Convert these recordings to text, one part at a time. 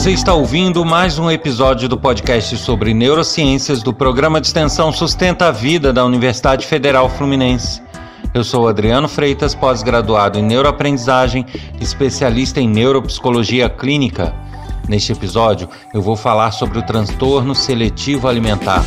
Você está ouvindo mais um episódio do podcast sobre neurociências do programa de extensão Sustenta a Vida da Universidade Federal Fluminense. Eu sou Adriano Freitas, pós-graduado em neuroaprendizagem, especialista em neuropsicologia clínica. Neste episódio, eu vou falar sobre o transtorno seletivo alimentar.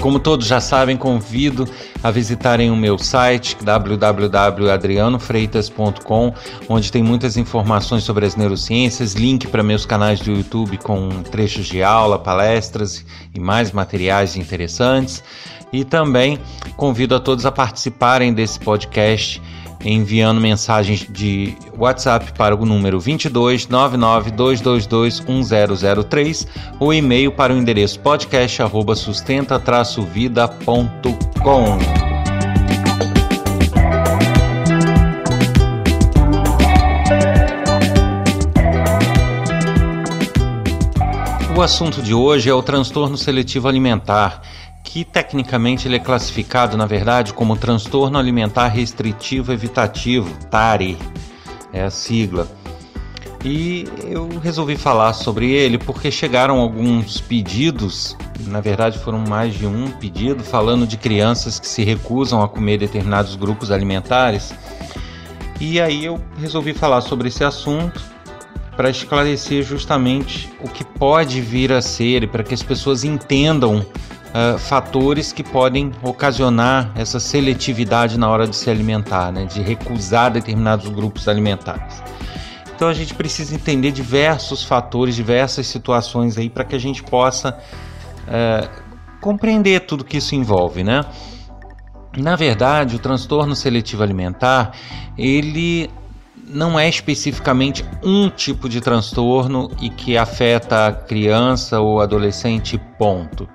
Como todos já sabem, convido a visitarem o meu site www.adrianofreitas.com, onde tem muitas informações sobre as neurociências, link para meus canais do YouTube com trechos de aula, palestras e mais materiais interessantes. E também convido a todos a participarem desse podcast enviando mensagens de WhatsApp para o número 22 222 1003 ou e-mail para o endereço podcast@sustenta-vida.com. O assunto de hoje é o transtorno seletivo alimentar que tecnicamente ele é classificado, na verdade, como transtorno alimentar restritivo evitativo, TARI, é a sigla. E eu resolvi falar sobre ele porque chegaram alguns pedidos, na verdade foram mais de um pedido, falando de crianças que se recusam a comer determinados grupos alimentares. E aí eu resolvi falar sobre esse assunto para esclarecer justamente o que pode vir a ser e para que as pessoas entendam uh, fatores que podem ocasionar essa seletividade na hora de se alimentar, né, de recusar determinados grupos alimentares. Então a gente precisa entender diversos fatores, diversas situações aí para que a gente possa uh, compreender tudo que isso envolve, né? Na verdade, o transtorno seletivo alimentar ele não é especificamente um tipo de transtorno e que afeta a criança ou adolescente, ponto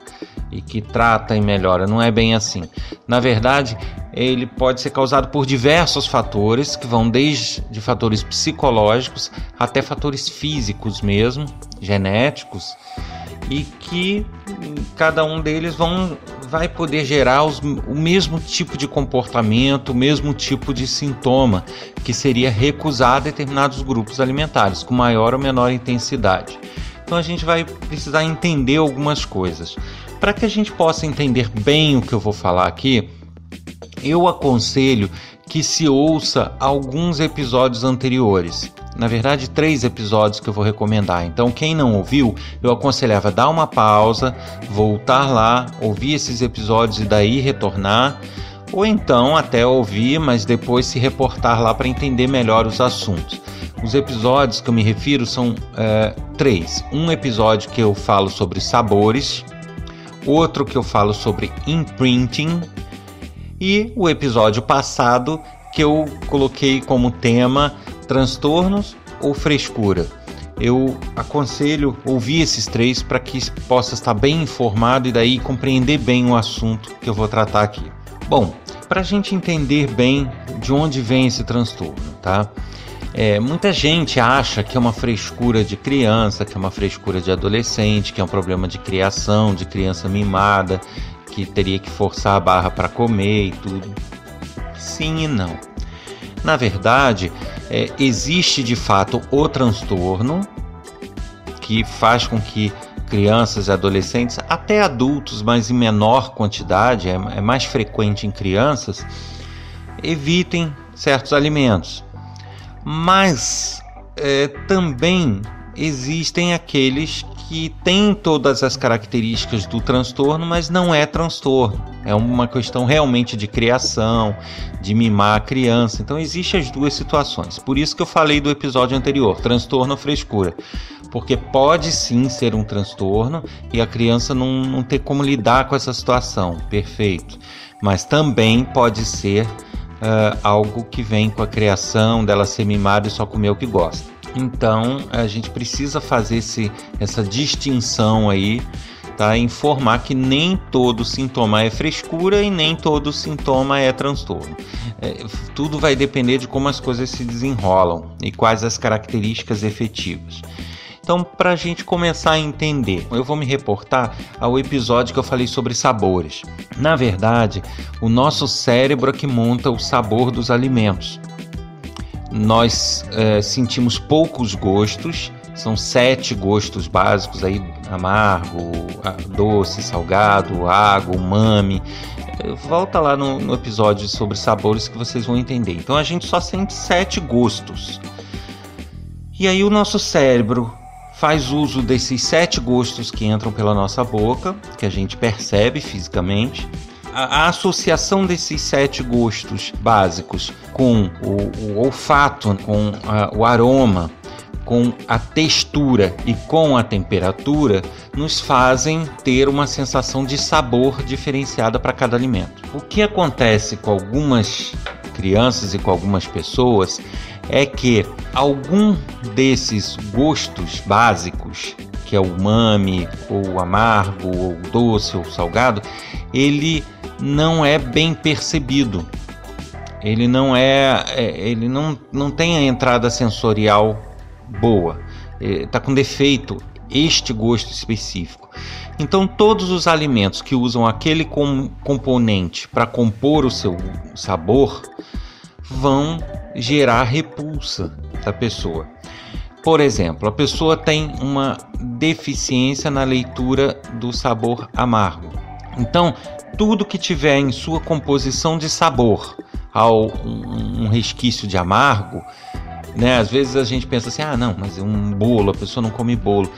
e que trata e melhora. Não é bem assim. Na verdade, ele pode ser causado por diversos fatores, que vão desde fatores psicológicos até fatores físicos mesmo, genéticos, e que cada um deles vão, vai poder gerar os, o mesmo tipo de comportamento, o mesmo tipo de sintoma, que seria recusar determinados grupos alimentares, com maior ou menor intensidade. Então a gente vai precisar entender algumas coisas. Para que a gente possa entender bem o que eu vou falar aqui, eu aconselho que se ouça alguns episódios anteriores. Na verdade, três episódios que eu vou recomendar. Então, quem não ouviu, eu aconselhava dar uma pausa, voltar lá, ouvir esses episódios e daí retornar, ou então até ouvir, mas depois se reportar lá para entender melhor os assuntos. Os episódios que eu me refiro são é, três. Um episódio que eu falo sobre sabores, outro que eu falo sobre imprinting e o episódio passado que eu coloquei como tema transtornos ou frescura. Eu aconselho ouvir esses três para que possa estar bem informado e daí compreender bem o assunto que eu vou tratar aqui. Bom, para a gente entender bem de onde vem esse transtorno, tá? É, muita gente acha que é uma frescura de criança, que é uma frescura de adolescente, que é um problema de criação, de criança mimada, que teria que forçar a barra para comer e tudo. Sim e não. Na verdade, é, existe de fato o transtorno que faz com que crianças e adolescentes, até adultos, mas em menor quantidade, é, é mais frequente em crianças, evitem certos alimentos. Mas é, também existem aqueles que têm todas as características do transtorno, mas não é transtorno. É uma questão realmente de criação, de mimar a criança. Então existem as duas situações. Por isso que eu falei do episódio anterior, transtorno ou frescura. Porque pode sim ser um transtorno e a criança não, não ter como lidar com essa situação. Perfeito. Mas também pode ser uh, algo que vem com a criação dela ser mimada e só comer o que gosta. Então a gente precisa fazer esse, essa distinção aí, tá? Informar que nem todo sintoma é frescura e nem todo sintoma é transtorno. É, tudo vai depender de como as coisas se desenrolam e quais as características efetivas. Então, para a gente começar a entender, eu vou me reportar ao episódio que eu falei sobre sabores. Na verdade, o nosso cérebro é que monta o sabor dos alimentos. nós é, sentimos poucos gostos, são sete gostos básicos aí, amargo, doce, salgado, água, umami. Volta lá no, no episódio sobre sabores que vocês vão entender. Então a gente só sente sete gostos. E aí o nosso cérebro faz uso desses sete gostos que entram pela nossa boca, que a gente percebe fisicamente. A, associação desses sete gostos básicos com o, o olfato, com a, o aroma, com a textura e com a temperatura nos fazem ter uma sensação de sabor diferenciada para cada alimento. O que acontece com algumas crianças e com algumas pessoas é que algum desses gostos básicos, que é o umami, ou amargo, ou doce, ou salgado, ele não é bem percebido. Ele não é, é ele não, não tem a entrada sensorial boa. Está é, com defeito este gosto específico. Então, todos os alimentos que usam aquele com, componente para compor o seu sabor vão gerar repulsa da pessoa. Por exemplo, a pessoa tem uma deficiência na leitura do sabor amargo. Então, tudo que tiver em sua composição de sabor ao um resquício de amargo, né? Às vezes a gente pensa assim: "Ah, não, mas é um bolo, a pessoa não come bolo"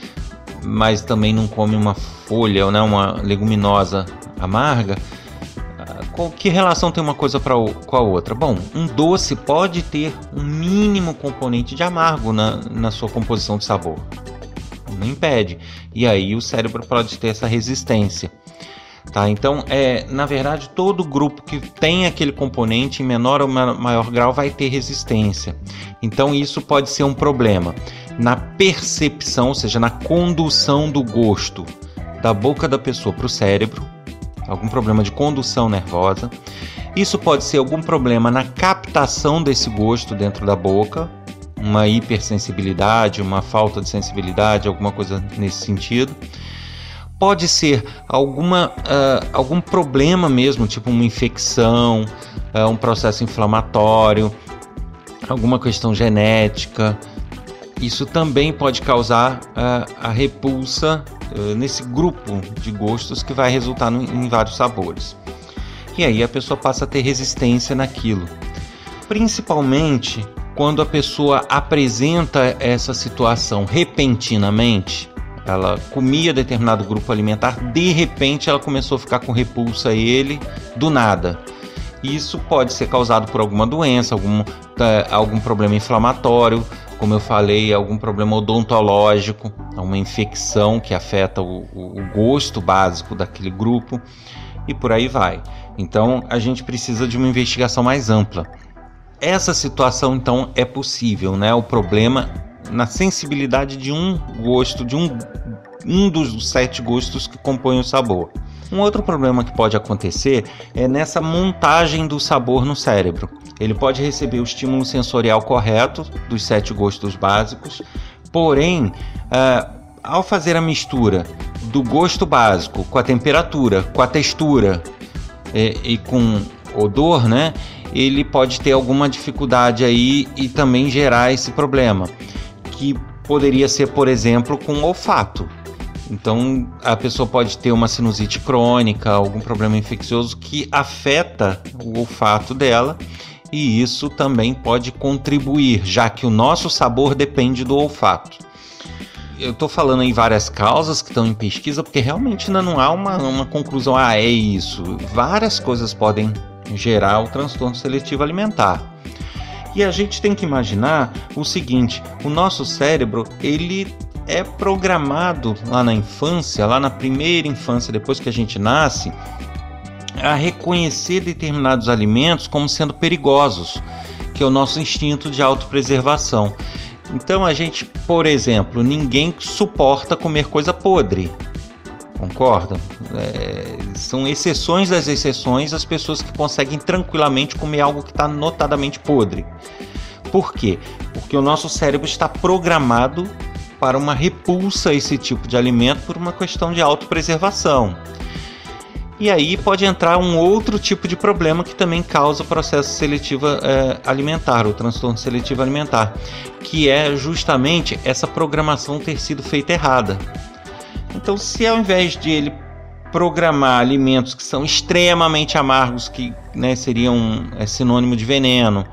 mas também não come uma folha ou né, uma leguminosa amarga, que relação tem uma coisa pra, com a outra? Bom, um doce pode ter um mínimo componente de amargo na, na sua composição de sabor. Não impede. E aí o cérebro pode ter essa resistência. Tá? Então, é, na verdade, todo grupo que tem aquele componente em menor ou maior grau vai ter resistência. Então, isso pode ser um problema na percepção, ou seja, na condução do gosto da boca da pessoa para o cérebro, algum problema de condução nervosa. Isso pode ser algum problema na captação desse gosto dentro da boca, uma hipersensibilidade, uma falta de sensibilidade, alguma coisa nesse sentido. Pode ser alguma, uh, algum problema mesmo, tipo uma infecção, uh, um processo inflamatório, alguma questão genética, isso também pode causar uh, a repulsa uh, nesse grupo de gostos que vai resultar no, em vários sabores. E aí a pessoa passa a ter resistência naquilo. Principalmente quando a pessoa apresenta essa situação repentinamente, ela comia determinado grupo alimentar, de repente ela começou a ficar com repulsa a ele do nada. Isso pode ser causado por alguma doença, algum, uh, algum problema inflamatório, como eu falei, algum problema odontológico, uma infecção que afeta o, o, gosto básico daquele grupo e por aí vai. Então a gente precisa de uma investigação mais ampla. Essa situação então é possível, né? O problema na sensibilidade de um gosto, de um, um dos sete gostos que compõem o sabor. Um outro problema que pode acontecer é nessa montagem do sabor no cérebro. Ele pode receber o estímulo sensorial correto dos sete gostos básicos, porém, uh, ao fazer a mistura do gosto básico com a temperatura, com a textura e, e com odor, né? Ele pode ter alguma dificuldade aí e também gerar esse problema, que poderia ser, por exemplo, com olfato. Então, a pessoa pode ter uma sinusite crônica, algum problema infeccioso que afeta o olfato dela, e isso também pode contribuir, já que o nosso sabor depende do olfato. Eu estou falando em várias causas que estão em pesquisa, porque realmente ainda não há uma, uma conclusão, ah, é isso. Várias coisas podem gerar o transtorno seletivo alimentar. E a gente tem que imaginar o seguinte: o nosso cérebro ele é programado lá na infância, lá na primeira infância, depois que a gente nasce, a reconhecer determinados alimentos como sendo perigosos, que é o nosso instinto de autopreservação. Então a gente, por exemplo, ninguém suporta comer coisa podre. Concordam? É, são exceções das exceções as pessoas que conseguem tranquilamente comer algo que está notadamente podre. Por quê? Porque o nosso cérebro está programado para uma repulsa a esse tipo de alimento por uma questão de autopreservação. E aí pode entrar um outro tipo de problema que também causa processo seletivo é, alimentar, o transtorno seletivo alimentar, que é justamente essa programação ter sido feita errada. Então, se ao invés de ele programar alimentos que são extremamente amargos, que né, seriam é, sinônimo de veneno,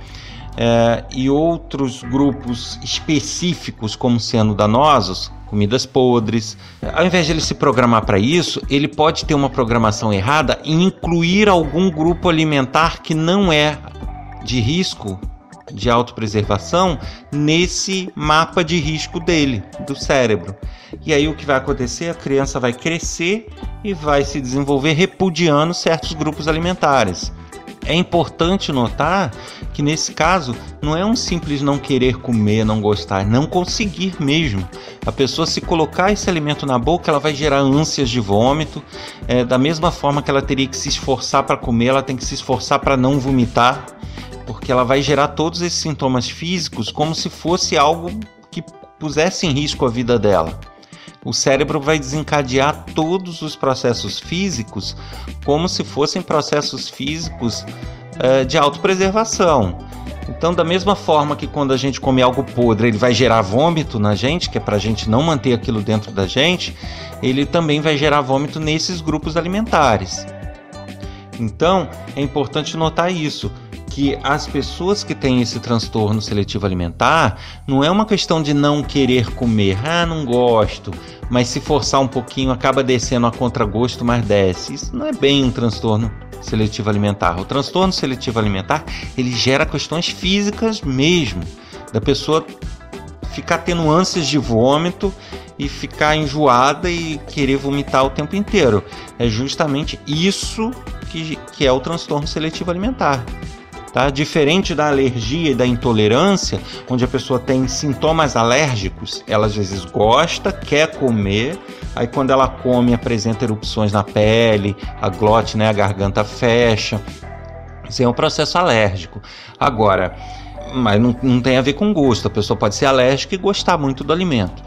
é, e outros grupos específicos como sendo danosos, comidas podres. Ao invés de ele se programar para isso, ele pode ter uma programação errada e incluir algum grupo alimentar que não é de risco de autopreservação nesse mapa de risco dele, do cérebro. E aí o que vai acontecer? A criança vai crescer e vai se desenvolver repudiando certos grupos alimentares. É importante notar que nesse caso não é um simples não querer comer, não gostar, não conseguir mesmo. A pessoa se colocar esse alimento na boca, ela vai gerar ânsias de vômito. É, da mesma forma que ela teria que se esforçar para comer, ela tem que se esforçar para não vomitar, porque ela vai gerar todos esses sintomas físicos como se fosse algo que pusesse em risco a vida dela o cérebro vai desencadear todos os processos físicos como se fossem processos físicos uh, de autopreservação. Então, da mesma forma que quando a gente come algo podre, ele vai gerar vômito na gente, que é para a gente não manter aquilo dentro da gente, ele também vai gerar vômito nesses grupos alimentares. Então, é importante notar isso que as pessoas que têm esse transtorno seletivo alimentar não é uma questão de não querer comer, ah, não gosto, mas se forçar um pouquinho acaba descendo a contragosto, mas desce. Isso não é bem um transtorno seletivo alimentar. O transtorno seletivo alimentar ele gera questões físicas mesmo, da pessoa ficar tendo ânsias de vômito e ficar enjoada e querer vomitar o tempo inteiro. É justamente isso que, que é o transtorno seletivo alimentar. Tá? Diferente da alergia e da intolerância, onde a pessoa tem sintomas alérgicos, ela às vezes gosta, quer comer, aí quando ela come apresenta erupções na pele, a glote, né, a garganta fecha. Isso é um processo alérgico. Agora, mas não, não tem a ver com gosto, a pessoa pode ser alérgica e gostar muito do alimento.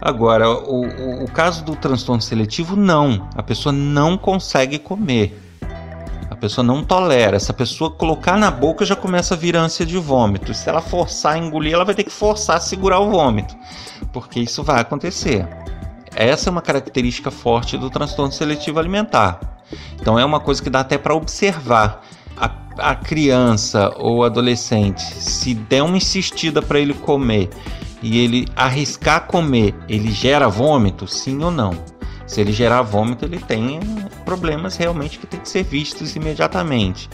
Agora, o, o, o caso do transtorno seletivo, não. A pessoa não consegue comer pessoa não tolera. Essa pessoa colocar na boca já começa a vir ânsia de vômito. Se ela forçar a engolir, ela vai ter que forçar a segurar o vômito, porque isso vai acontecer. Essa é uma característica forte do transtorno seletivo alimentar. Então é uma coisa que dá até para observar. A, a criança ou adolescente, se der uma insistida para ele comer e ele arriscar comer, ele gera vômito? Sim ou não? Se ele gerar vômito, ele tem problemas realmente que tem que ser vistos imediatamente.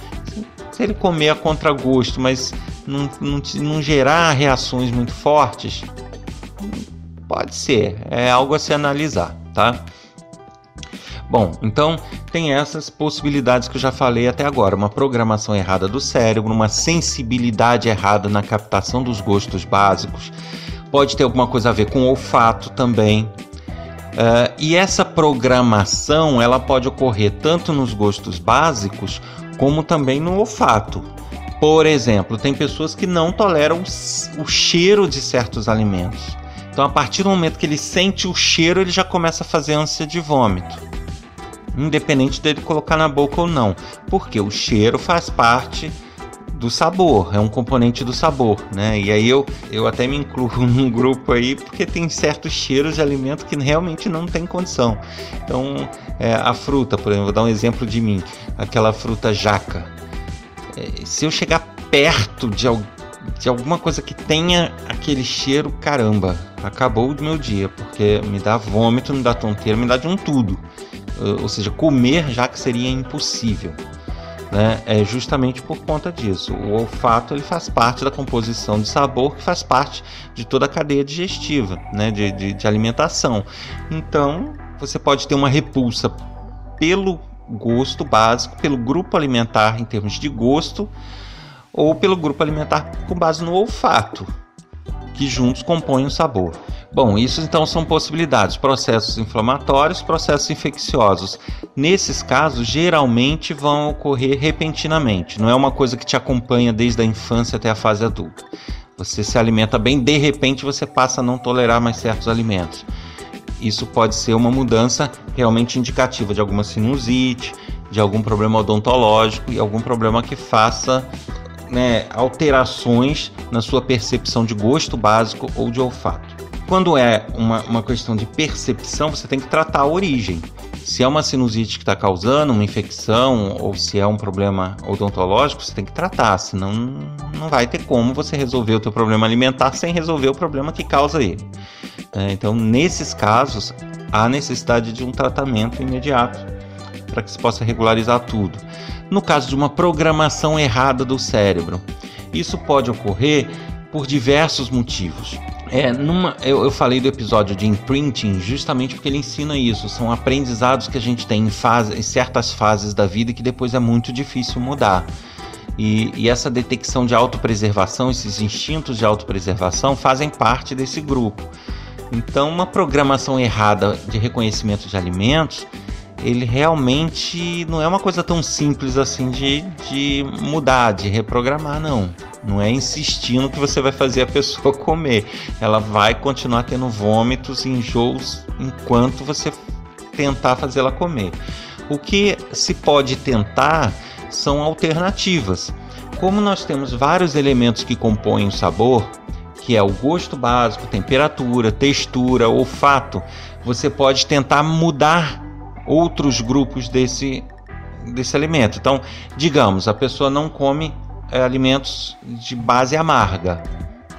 Se ele comer a contragosto, mas não, não, não gerar reações muito fortes, pode ser, é algo a se analisar, tá? Bom, então tem essas possibilidades que eu já falei até agora: uma programação errada do cérebro, uma sensibilidade errada na captação dos gostos básicos, pode ter alguma coisa a ver com olfato também, Uh, e essa programação ela pode ocorrer tanto nos gostos básicos como também no olfato. Por exemplo, tem pessoas que não toleram o cheiro de certos alimentos. Então, a partir do momento que ele sente o cheiro, ele já começa a fazer ânsia de vômito, independente dele colocar na boca ou não, porque o cheiro faz parte do sabor, é um componente do sabor, né? E aí eu, eu até me incluo num grupo aí porque tem certos cheiros de alimento que realmente não tem condição. Então, é, a fruta, por exemplo, vou dar um exemplo de mim, aquela fruta jaca. É, se eu chegar perto de, de alguma coisa que tenha aquele cheiro, caramba, acabou o meu dia, porque me dá vômito, me dá tonteira, me dá de um tudo. Ou seja, comer jaca seria impossível né, é justamente por conta disso. O olfato ele faz parte da composição de sabor, que faz parte de toda a cadeia digestiva, né, de, de, de alimentação. Então, você pode ter uma repulsa pelo gosto básico, pelo grupo alimentar em termos de gosto, ou pelo grupo alimentar com base no olfato, que juntos compõem o sabor. Bom, isso então são possibilidades: processos inflamatórios, processos infecciosos. Nesses casos, geralmente vão ocorrer repentinamente, não é uma coisa que te acompanha desde a infância até a fase adulta. Você se alimenta bem, de repente você passa a não tolerar mais certos alimentos. Isso pode ser uma mudança realmente indicativa de alguma sinusite, de algum problema odontológico e algum problema que faça né, alterações na sua percepção de gosto básico ou de olfato. Quando é uma, uma questão de percepção, você tem que tratar a origem. Se é uma sinusite que está causando uma infecção ou se é um problema odontológico, você tem que tratar, senão não vai ter como você resolver o teu problema alimentar sem resolver o problema que causa ele. É, então, nesses casos, há necessidade de um tratamento imediato para que se possa regularizar tudo. No caso de uma programação errada do cérebro, isso pode ocorrer por diversos motivos. É, numa, eu, eu, falei do episódio de imprinting justamente porque ele ensina isso. São aprendizados que a gente tem em, fase, em certas fases da vida que depois é muito difícil mudar. E, e essa detecção de autopreservação, esses instintos de autopreservação, fazem parte desse grupo. Então, uma programação errada de reconhecimento de alimentos, ele realmente não é uma coisa tão simples assim de, de mudar, de reprogramar, não. Não é insistindo que você vai fazer a pessoa comer. Ela vai continuar tendo vômitos e enjoos enquanto você tentar fazê-la comer. O que se pode tentar são alternativas. Como nós temos vários elementos que compõem o sabor, que é o gosto básico, temperatura, textura, olfato, você pode tentar mudar outros grupos desse, desse alimento. Então, digamos, a pessoa não come é, alimentos de base amarga,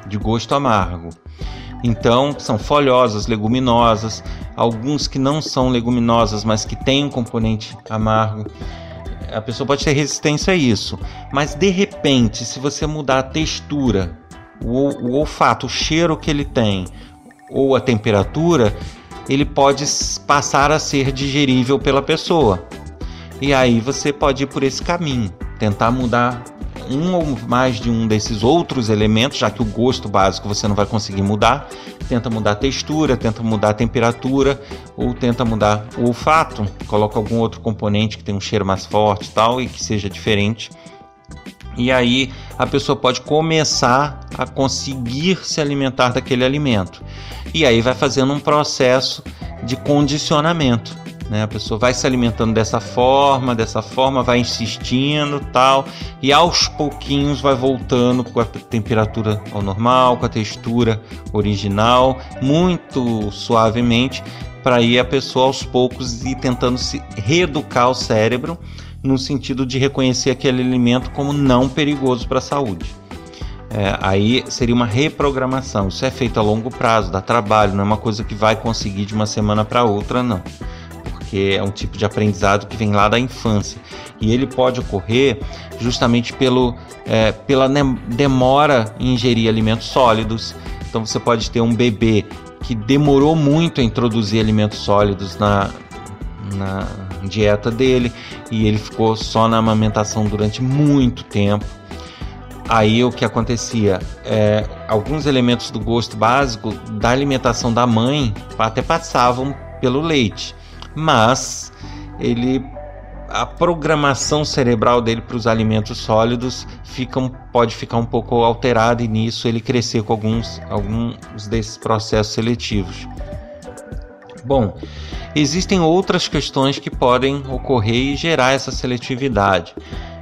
de gosto amargo. Então, são folhosas, leguminosas, alguns que não são leguminosas, mas que têm um componente amargo. A pessoa pode ter resistência a isso, mas de repente, se você mudar a textura, o, o olfato, o cheiro que ele tem, ou a temperatura, ele pode passar a ser digerível pela pessoa. E aí você pode ir por esse caminho, tentar mudar um ou mais de um desses outros elementos, já que o gosto básico você não vai conseguir mudar. Tenta mudar a textura, tenta mudar a temperatura ou tenta mudar o olfato. Coloca algum outro componente que tem um cheiro mais forte tal e que seja diferente. E aí a pessoa pode começar a conseguir se alimentar daquele alimento. E aí vai fazendo um processo de condicionamento né? A pessoa vai se alimentando dessa forma, dessa forma, vai insistindo tal, e aos pouquinhos vai voltando com a temperatura ao normal, com a textura original, muito suavemente, para ir a pessoa aos poucos ir tentando se reeducar o cérebro no sentido de reconhecer aquele alimento como não perigoso para a saúde. É, aí seria uma reprogramação. Isso é feito a longo prazo, dá trabalho, não é uma coisa que vai conseguir de uma semana para outra, não porque é um tipo de aprendizado que vem lá da infância. E ele pode ocorrer justamente pelo, é, pela demora em ingerir alimentos sólidos. Então você pode ter um bebê que demorou muito a introduzir alimentos sólidos na, na dieta dele e ele ficou só na amamentação durante muito tempo. Aí o que acontecia? É, alguns elementos do gosto básico da alimentação da mãe até passavam pelo leite mas ele a programação cerebral dele para os alimentos sólidos fica, pode ficar um pouco alterada e nisso ele crescer com alguns, alguns desses processos seletivos. Bom, existem outras questões que podem ocorrer e gerar essa seletividade.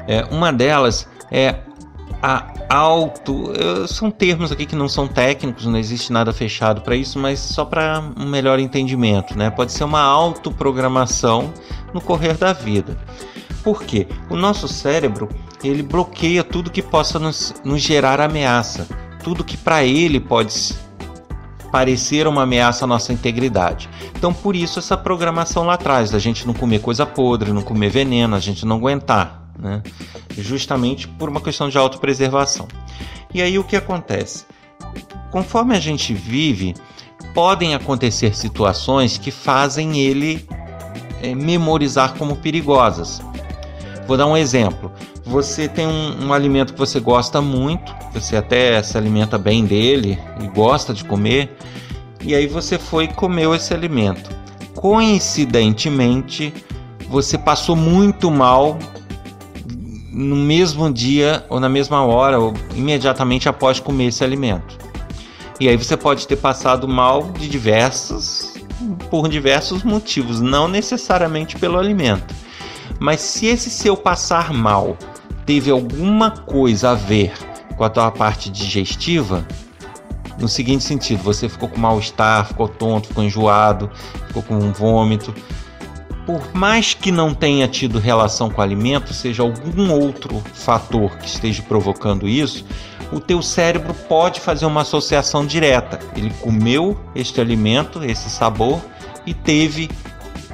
É, uma delas é a auto. São termos aqui que não são técnicos, não existe nada fechado para isso, mas só para um melhor entendimento, né? Pode ser uma autoprogramação no correr da vida. Por quê? O nosso cérebro ele bloqueia tudo que possa nos, nos gerar ameaça, tudo que para ele pode parecer uma ameaça à nossa integridade. Então, por isso, essa programação lá atrás, da gente não comer coisa podre, não comer veneno, a gente não aguentar né? justamente por uma questão de autopreservação. E aí o que acontece? Conforme a gente vive, podem acontecer situações que fazem ele é, memorizar como perigosas. Vou dar um exemplo. Você tem um, um, alimento que você gosta muito, você até se alimenta bem dele e gosta de comer, e aí você foi e comeu esse alimento. Coincidentemente, você passou muito mal no mesmo dia ou na mesma hora ou imediatamente após comer esse alimento. E aí você pode ter passado mal de diversos por diversos motivos, não necessariamente pelo alimento. Mas se esse seu passar mal teve alguma coisa a ver com a tua parte digestiva, no seguinte sentido, você ficou com mal-estar, ficou tonto, ficou enjoado, ficou com um vômito. Por mais que não tenha tido relação com alimento, seja algum outro fator que esteja provocando isso, o teu cérebro pode fazer uma associação direta. Ele comeu este alimento, esse sabor e teve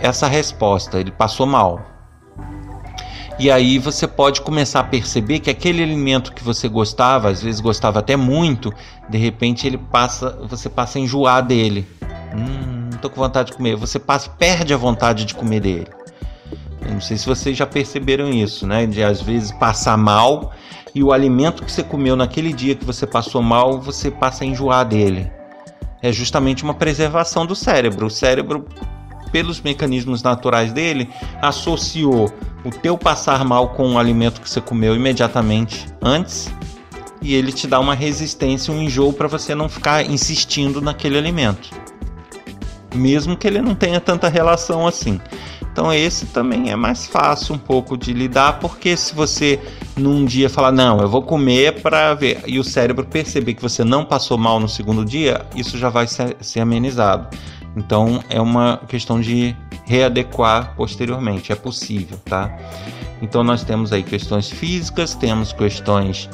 essa resposta, ele passou mal. E aí você pode começar a perceber que aquele alimento que você gostava, às vezes gostava até muito, de repente ele passa, você passa a enjoar dele. Hum, tô com vontade de comer. Você passa, perde a vontade de comer dele. Eu não sei se vocês já perceberam isso, né? De às vezes passar mal e o alimento que você comeu naquele dia que você passou mal, você passa a enjoar dele. É justamente uma preservação do cérebro. O cérebro, pelos mecanismos naturais dele, associou o teu passar mal com o alimento que você comeu imediatamente antes e ele te dá uma resistência, um enjoo para você não ficar insistindo naquele alimento. Mesmo que ele não tenha tanta relação assim. Então esse também é mais fácil um pouco de lidar, porque se você num dia falar não, eu vou comer para ver e o cérebro perceber que você não passou mal no segundo dia, isso já vai ser, ser amenizado. Então é uma questão de readequar posteriormente, é possível, tá? Então nós temos aí questões físicas, temos questões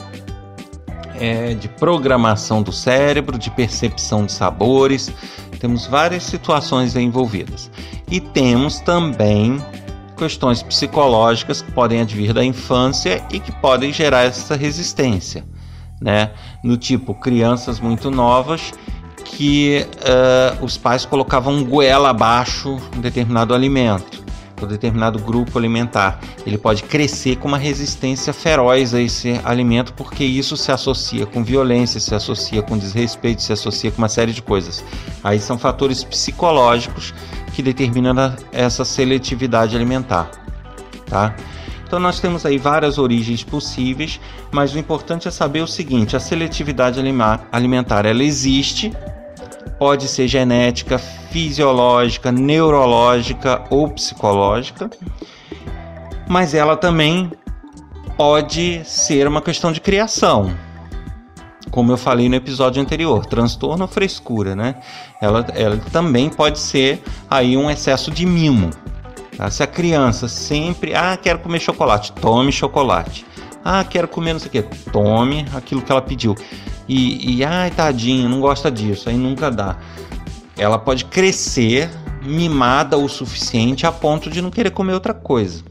é, de programação do cérebro, de percepção de sabores, temos várias situações envolvidas. E temos também questões psicológicas que podem advir da infância e que podem gerar essa resistência, né? No tipo crianças muito novas que uh, os pais colocavam goela abaixo um determinado alimento, um determinado grupo alimentar. Ele pode crescer com uma resistência feroz a esse alimento, porque isso se associa com violência, se associa com desrespeito, se associa com uma série de coisas. Aí são fatores psicológicos que determinam essa seletividade alimentar, tá? Então nós temos aí várias origens possíveis, mas o importante é saber o seguinte: a seletividade alimentar ela existe, pode ser genética, fisiológica, neurológica ou psicológica, mas ela também pode ser uma questão de criação. Como eu falei no episódio anterior, transtorno ou frescura, né? Ela, ela também pode ser aí um excesso de mimo. Tá? Se a criança sempre, ah, quero comer chocolate, tome chocolate. Ah, quero comer não sei o que, tome aquilo que ela pediu e, e ai, tadinho, não gosta disso, aí nunca dá. Ela pode crescer mimada o suficiente a ponto de não querer comer outra coisa.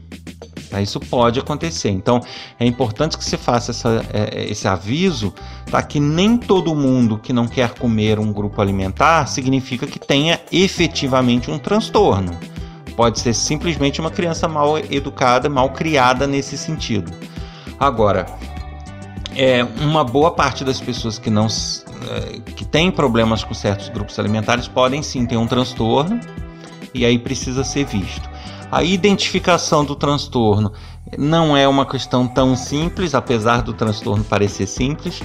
Tá? Isso pode acontecer. Então é importante que você faça essa, é, é, esse aviso, tá? Que nem todo mundo que não quer comer um grupo alimentar significa que tenha efetivamente um transtorno. Pode ser simplesmente uma criança mal educada, mal criada nesse sentido. Agora, é, uma boa parte das pessoas que não é, que têm problemas com certos grupos alimentares podem sim ter um transtorno e aí precisa ser visto. A identificação do transtorno não é uma questão tão simples, apesar do transtorno parecer simples,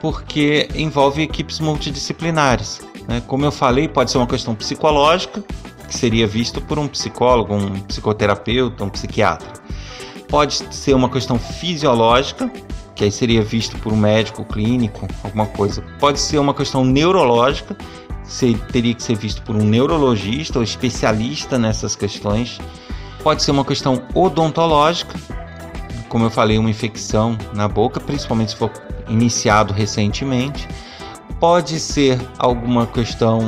porque envolve equipes multidisciplinares. Né? Como eu falei, pode ser uma questão psicológica, que seria visto por um psicólogo, um psicoterapeuta, um psiquiatra. Pode ser uma questão fisiológica, que aí seria visto por um médico clínico, alguma coisa. Pode ser uma questão neurológica, que teria que ser visto por um neurologista ou especialista nessas questões. Pode ser uma questão odontológica, como eu falei, uma infecção na boca, principalmente se for iniciado recentemente. Pode ser alguma questão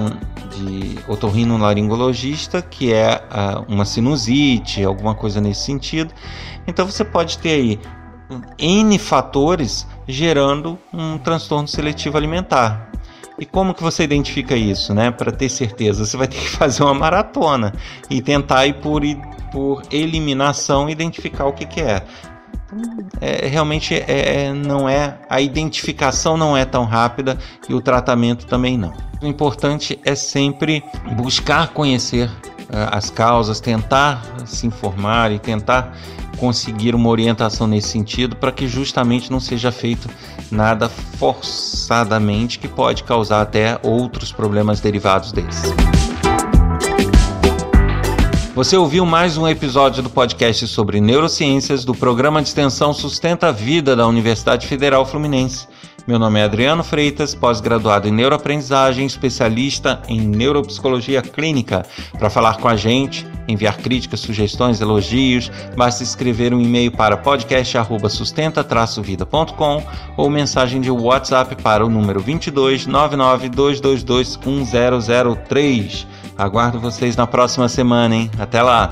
de otorrinolaringologista, que é uh, uma sinusite, alguma coisa nesse sentido. Então você pode ter aí N fatores gerando um transtorno seletivo alimentar. E como que você identifica isso, né? Para ter certeza, você vai ter que fazer uma maratona e tentar ir por, por eliminação identificar o que, que é. É, realmente é, é, não é a identificação não é tão rápida e o tratamento também não. O importante é sempre buscar conhecer uh, as causas, tentar se informar e tentar conseguir uma orientação nesse sentido para que justamente não seja feito nada forçadamente que pode causar até outros problemas derivados deles. Você ouviu mais um episódio do podcast sobre neurociências do programa de extensão Sustenta a Vida da Universidade Federal Fluminense. Meu nome é Adriano Freitas, pós-graduado em neuroaprendizagem, especialista em neuropsicologia clínica. Para falar com a gente, enviar críticas, sugestões, elogios, basta escrever um e-mail para podcast@sustenta-vida.com ou mensagem de WhatsApp para o número 22 99222 1003. Aguardo vocês na próxima semana, hein? Até lá!